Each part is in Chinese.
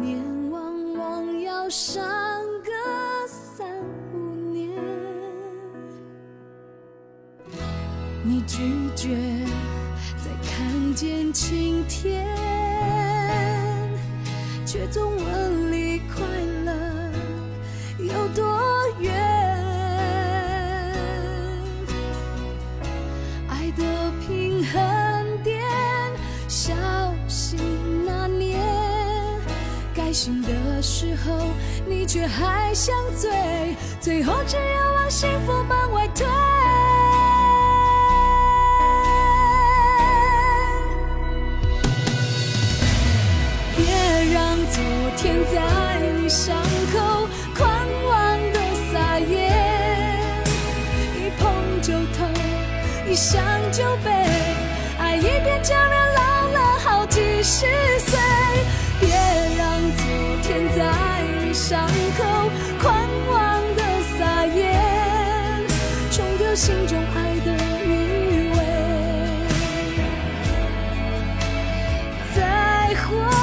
念往往要伤还想醉，最后只有往幸福门外退。别让昨天在你伤口狂妄的撒野，一碰就痛，一想就悲，爱一遍叫人老了好几十心中爱的余味。再会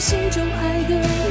心中爱的人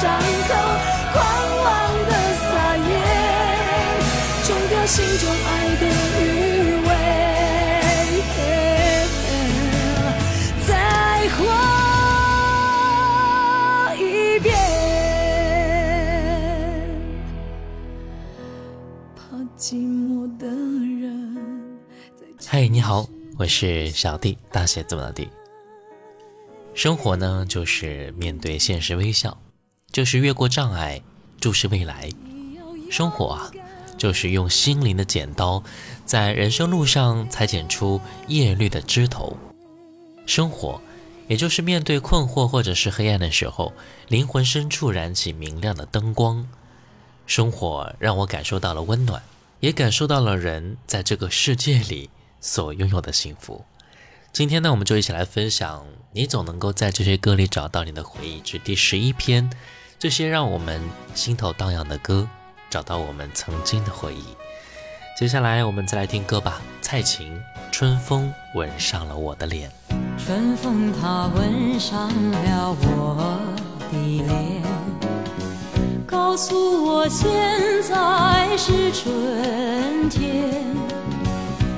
伤口，狂妄的撒野，冲掉心中爱的余味。再活一遍，怕寂寞的人。嗨，你好，我是小弟，大写字母的弟。生活呢，就是面对现实微笑，就是越过障碍，注视未来。生活啊，就是用心灵的剪刀，在人生路上裁剪出叶绿的枝头。生活，也就是面对困惑或者是黑暗的时候，灵魂深处燃起明亮的灯光。生活让我感受到了温暖，也感受到了人在这个世界里。所拥有的幸福。今天呢，我们就一起来分享。你总能够在这些歌里找到你的回忆之第十一篇，这些让我们心头荡漾的歌，找到我们曾经的回忆。接下来我们再来听歌吧。蔡琴《春风吻上了我的脸》，春风它吻上了我的脸，告诉我现在是春天。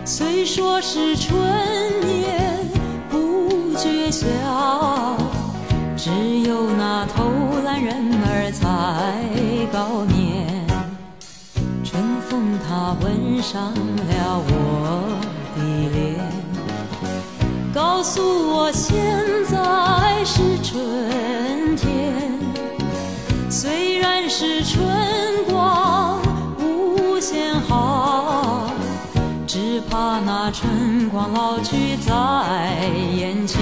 虽说是春眠不觉晓，只有那偷懒人儿才高眠。春风它吻上了我的脸，告诉我现在是春天。虽然是春光无限好。只怕那春光老去在眼前，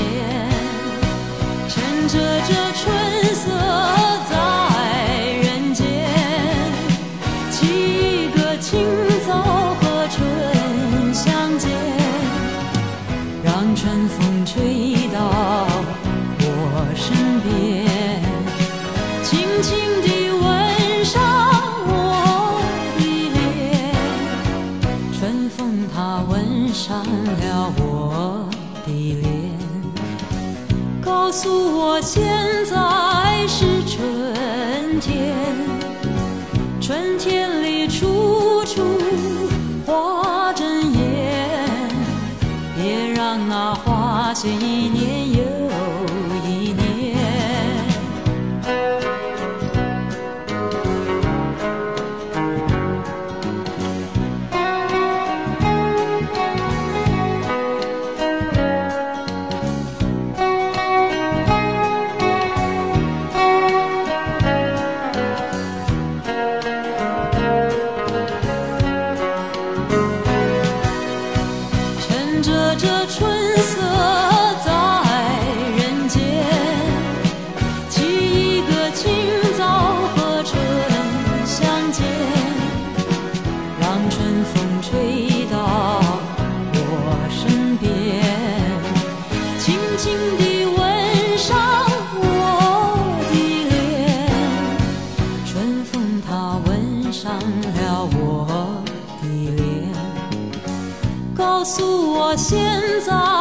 着这春色在人间，沏一个清早和春相见，让春风吹到我身边，轻轻地吻上我的脸。春风它吻。上了告诉我现在是春天。春天里处处花争艳，别让那花谢一年上了我的脸。告诉我现在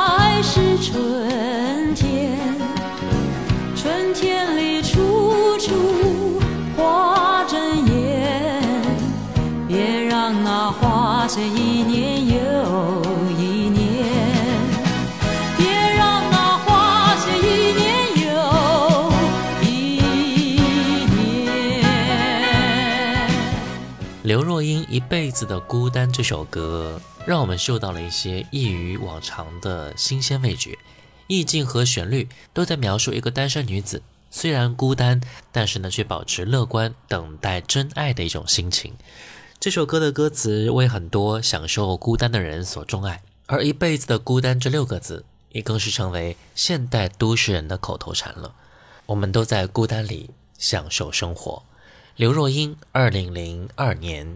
若英《一辈子的孤单》这首歌，让我们嗅到了一些异于往常的新鲜味觉，意境和旋律都在描述一个单身女子，虽然孤单，但是呢却保持乐观，等待真爱的一种心情。这首歌的歌词为很多享受孤单的人所钟爱，而一辈子的孤单这六个字，也更是成为现代都市人的口头禅了。我们都在孤单里享受生活。刘若英，二零零二年《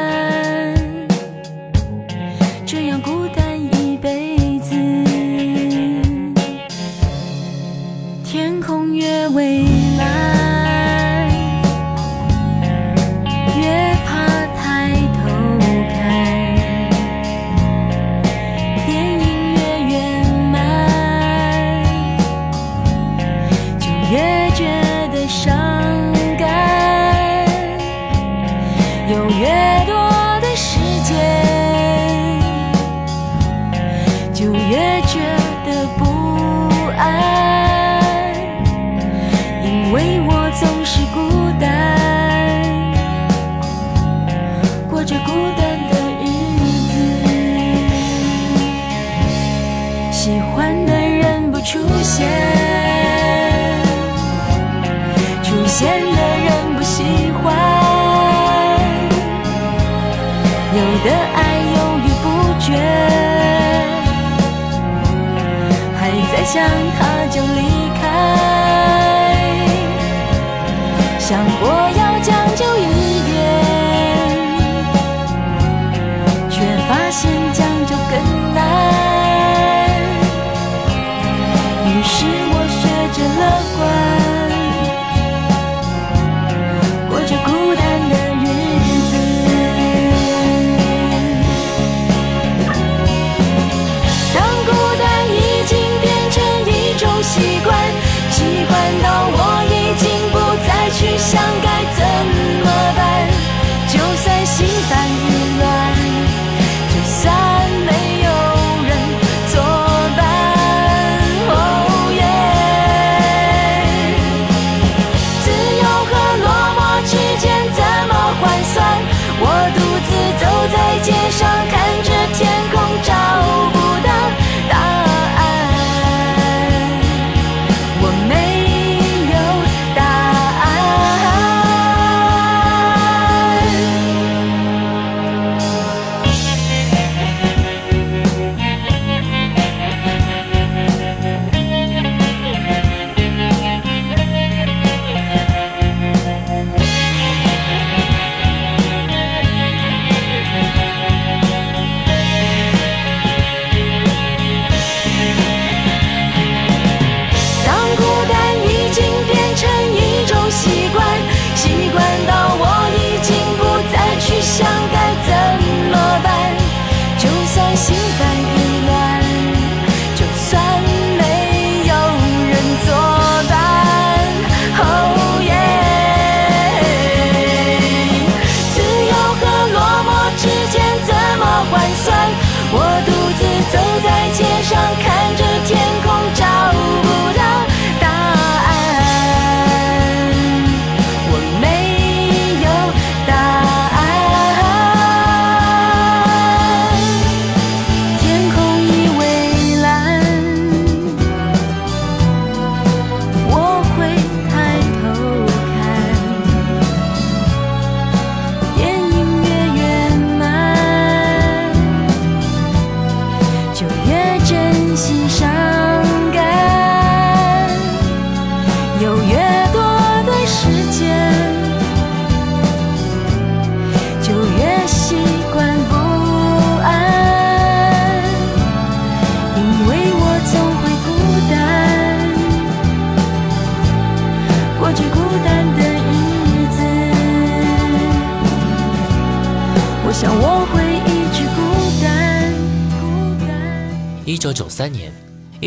想他就离开，想过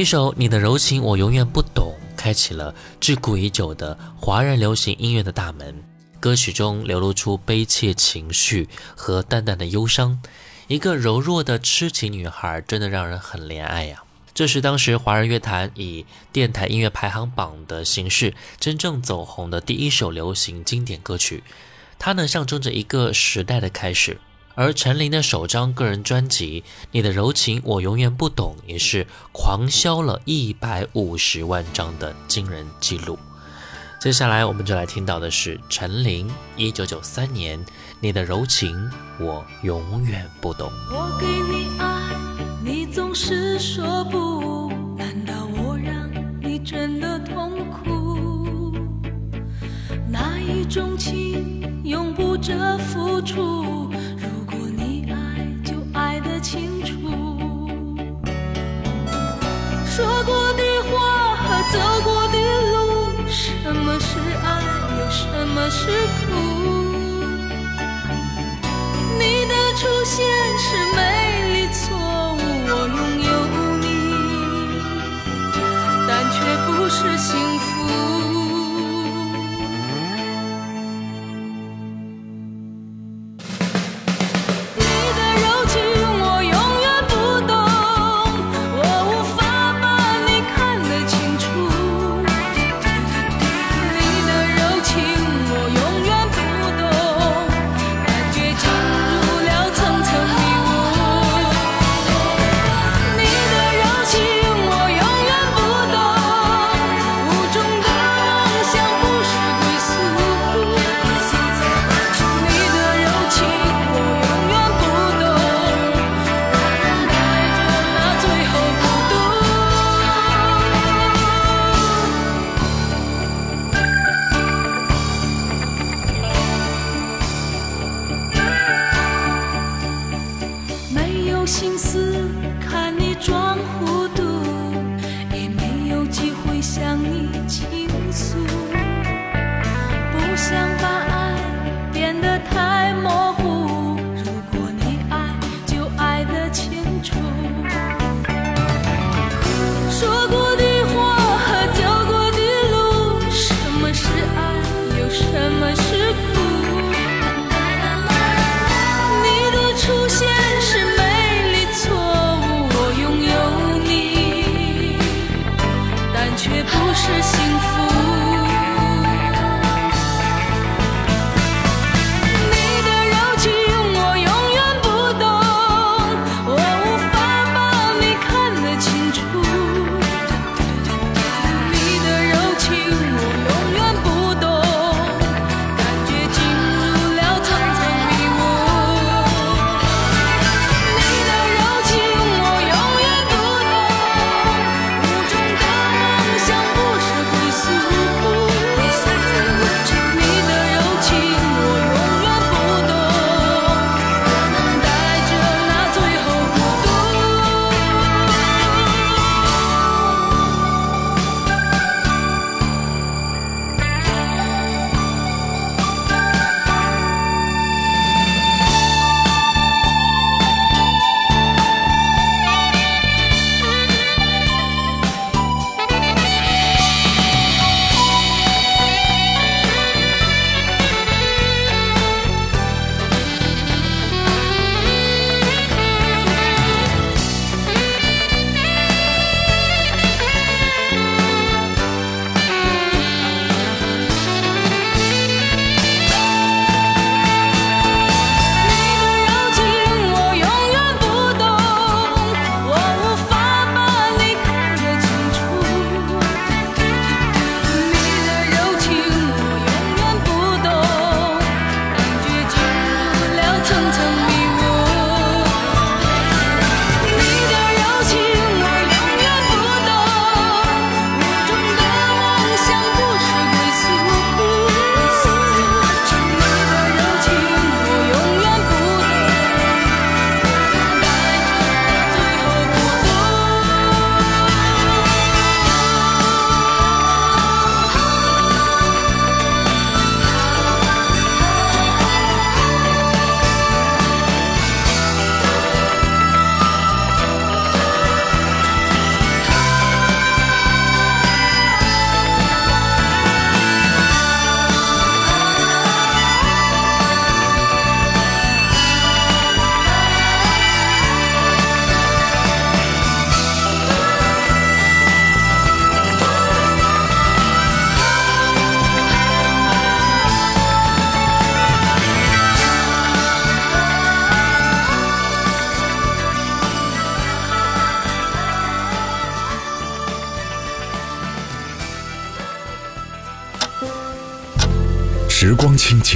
一首《你的柔情我永远不懂》开启了自古已久的华人流行音乐的大门。歌曲中流露出悲切情绪和淡淡的忧伤，一个柔弱的痴情女孩，真的让人很怜爱呀、这是当时华人乐坛以电台音乐排行榜的形式真正走红的第一首流行经典歌曲，它呢象征着一个时代的开始。而陈琳的首张个人专辑《你的柔情我永远不懂》也是狂销了一百五十万张的惊人记录。接下来我们就来听到的是陈琳一九九三年《你的柔情我永远不懂》。我给你爱，你总是说不，难道我让你真的痛苦？那一种情永不着付出，清楚。说过的话和走过的路，什么是爱，又什么是苦？你的出现是美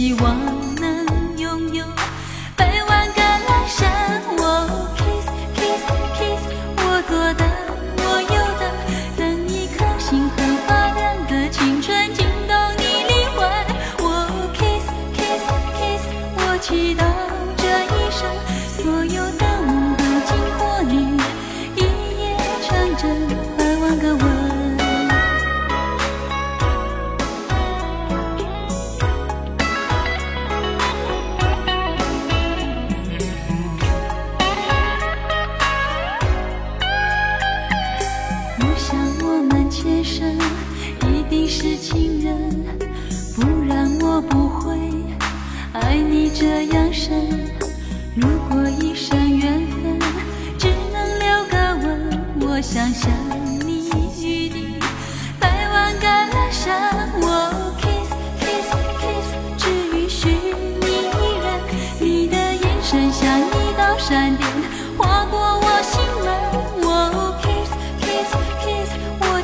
希望。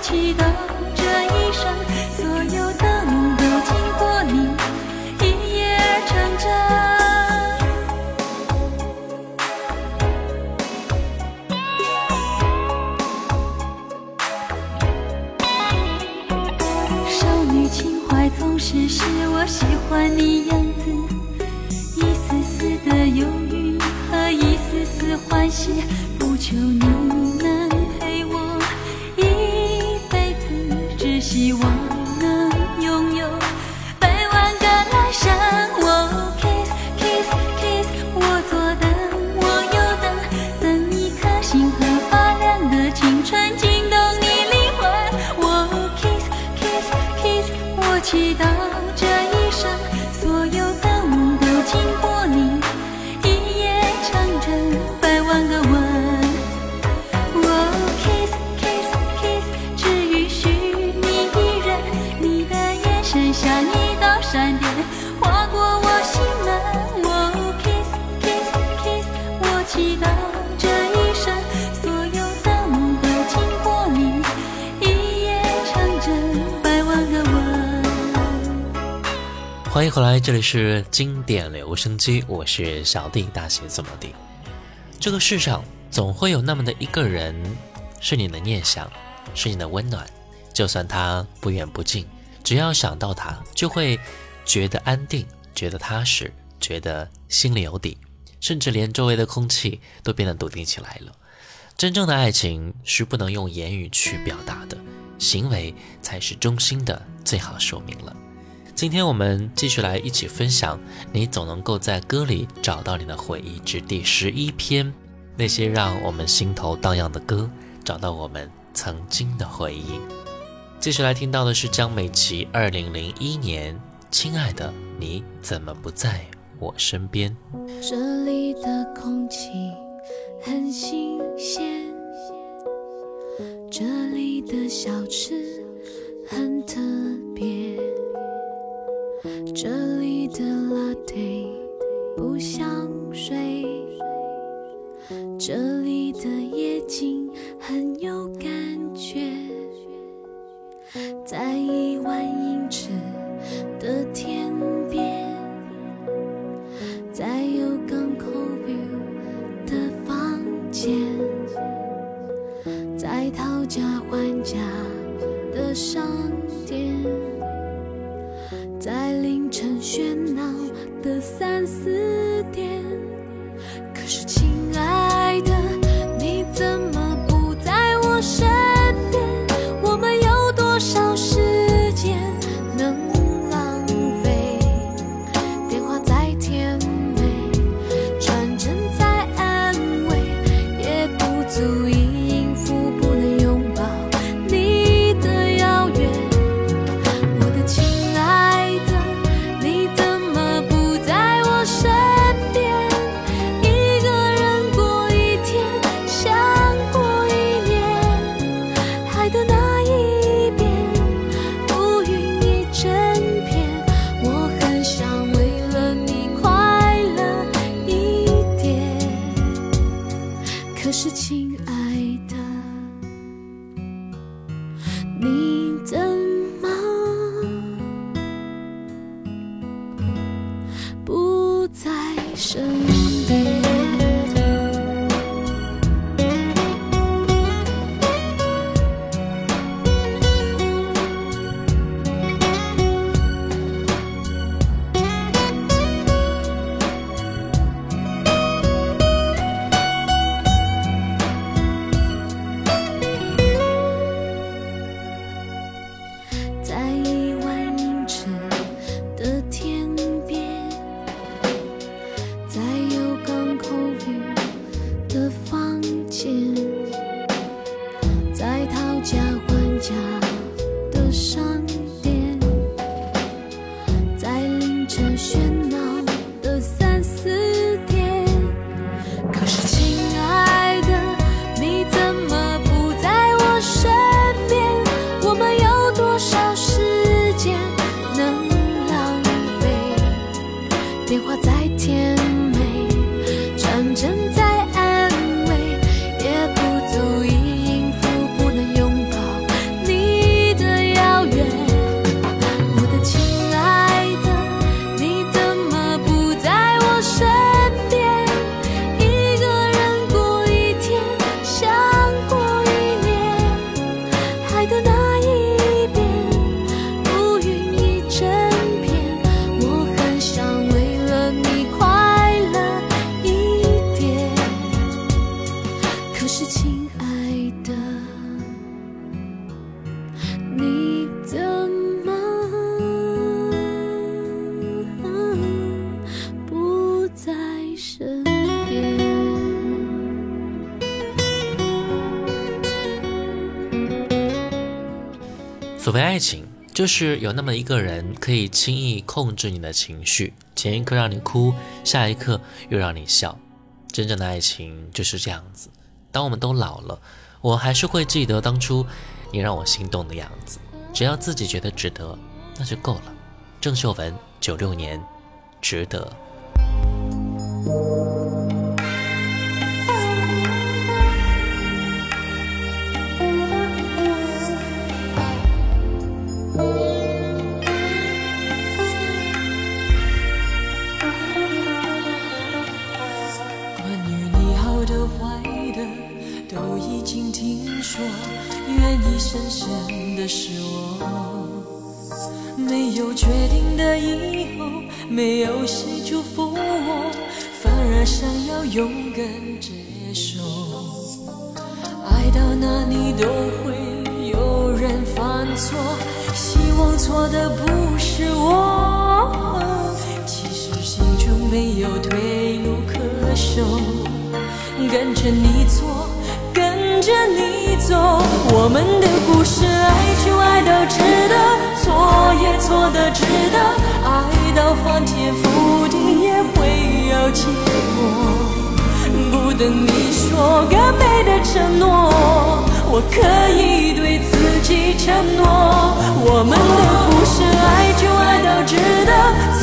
起的欢迎回来，这里是经典留声机，我是小弟，大写字母 D。这个世上总会有那么的一个人，是你的念想，是你的温暖。就算他不远不近，只要想到他，就会觉得安定，觉得踏实，觉得心里有底，甚至连周围的空气都变得笃定起来了。真正的爱情是不能用言语去表达的，行为才是中心的最好说明了。今天我们继续来一起分享，你总能够在歌里找到你的回忆之第十一篇，那些让我们心头荡漾的歌，找到我们曾经的回忆。继续来听到的是江美琪二零零一年《亲爱的你怎么不在我身边》。这里的空气很新鲜，这里的小吃很特别，这里的 latte 不像水，这里的夜景很有感觉。在一万英尺的天边，在有港口 view 的房间，在讨价还价的商喧闹的三四就是有那么一个人可以轻易控制你的情绪，前一刻让你哭，下一刻又让你笑。真正的爱情就是这样子。当我们都老了，我还是会记得当初你让我心动的样子。只要自己觉得值得，那就够了。郑秀文，九六年，值得。没有确定的以后，没有谁祝福我，反而想要勇敢接受。爱到哪里都会有人犯错，希望错的不是我，其实心中没有退路可守，跟着你错，跟着你走，我们的故事爱就爱到值得，错也错的值得，爱到翻天覆地也会有结果。不等你说个美的承诺，我可以对自己承诺。我们的故事，爱就爱到值得，错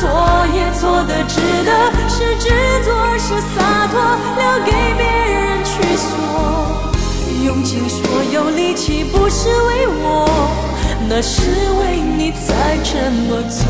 也错的值得，是执着是洒脱，留给别人去说。用尽所有力气，不是为我，那是为你才这么做。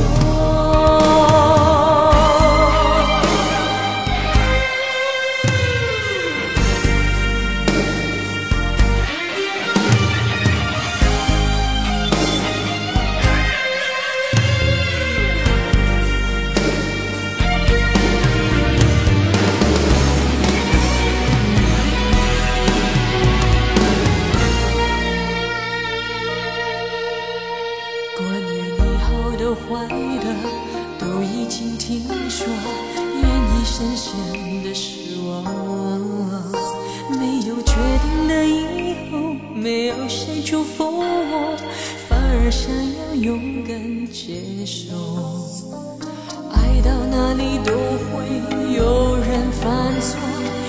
反而想要勇敢接受。爱到哪里都会有人犯错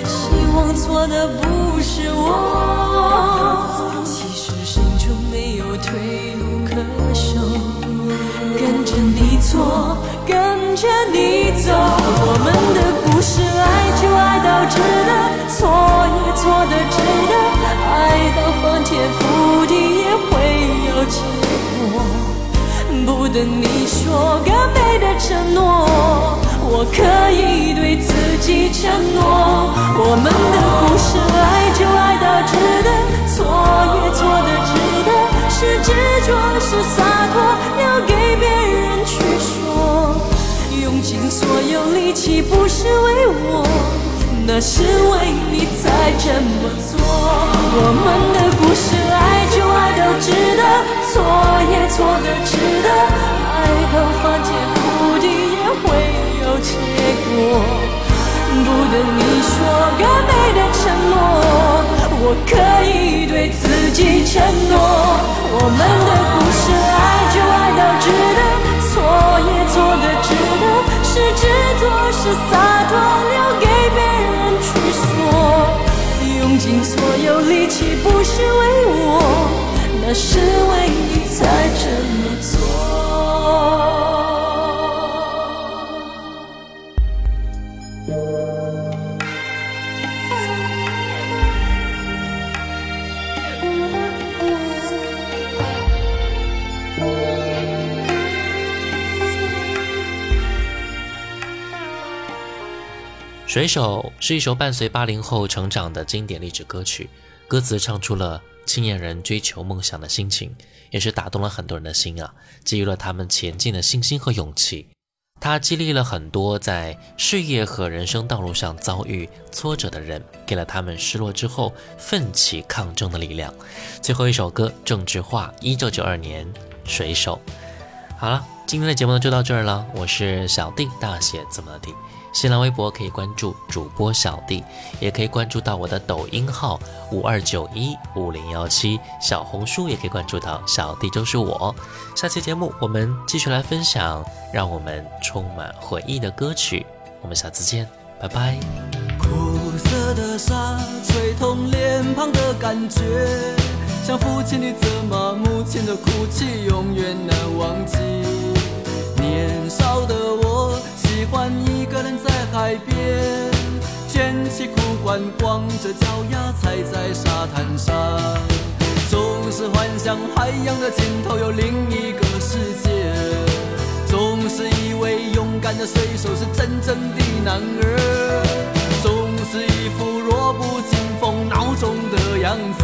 希望错的不是我。其实心中没有退路可守跟着你错跟着你走我们的是爱就爱到值得错也错的值得爱到翻天覆地也会有结果不等你说更美的承诺我可以对自己承诺。我们的故事爱就爱到值得错也错的值得是执着是洒脱留给别人去说。用尽所有力气，不是为我，那是为你才这么做。我们的故事，爱就爱到值得，错也错的值得。爱到翻天覆地也会有结果，不等你说个美的承诺，水手是一首伴随八零后成长的经典励志歌曲，歌词唱出了青年人追求梦想的心情，也是打动了很多人的心啊，给予了他们前进的信心和勇气。它激励了很多在事业和人生道路上遭遇挫折的人，给了他们失落之后奋起抗争的力量。最后一首歌，郑智化，一九九二年，《水手》。好了，今天的节目呢就到这儿了，我是小弟，大写字母的弟。新浪微博可以关注主播小弟，也可以关注到我的抖音号五二九一五零幺七，小红书也可以关注到小弟就是我。下期节目我们继续来分享让我们充满回忆的歌曲，我们下次见，拜拜。苦涩的沙吹痛脸庞的感觉，像父亲的责骂，母亲的哭泣，永远难忘记。年少的我。喜欢一个人在海边，卷起裤管，光着脚丫踩在沙滩上，总是幻想海洋的尽头有另一个世界，总是以为勇敢的水手是真正的男儿，总是一副弱不禁风孬种的样子，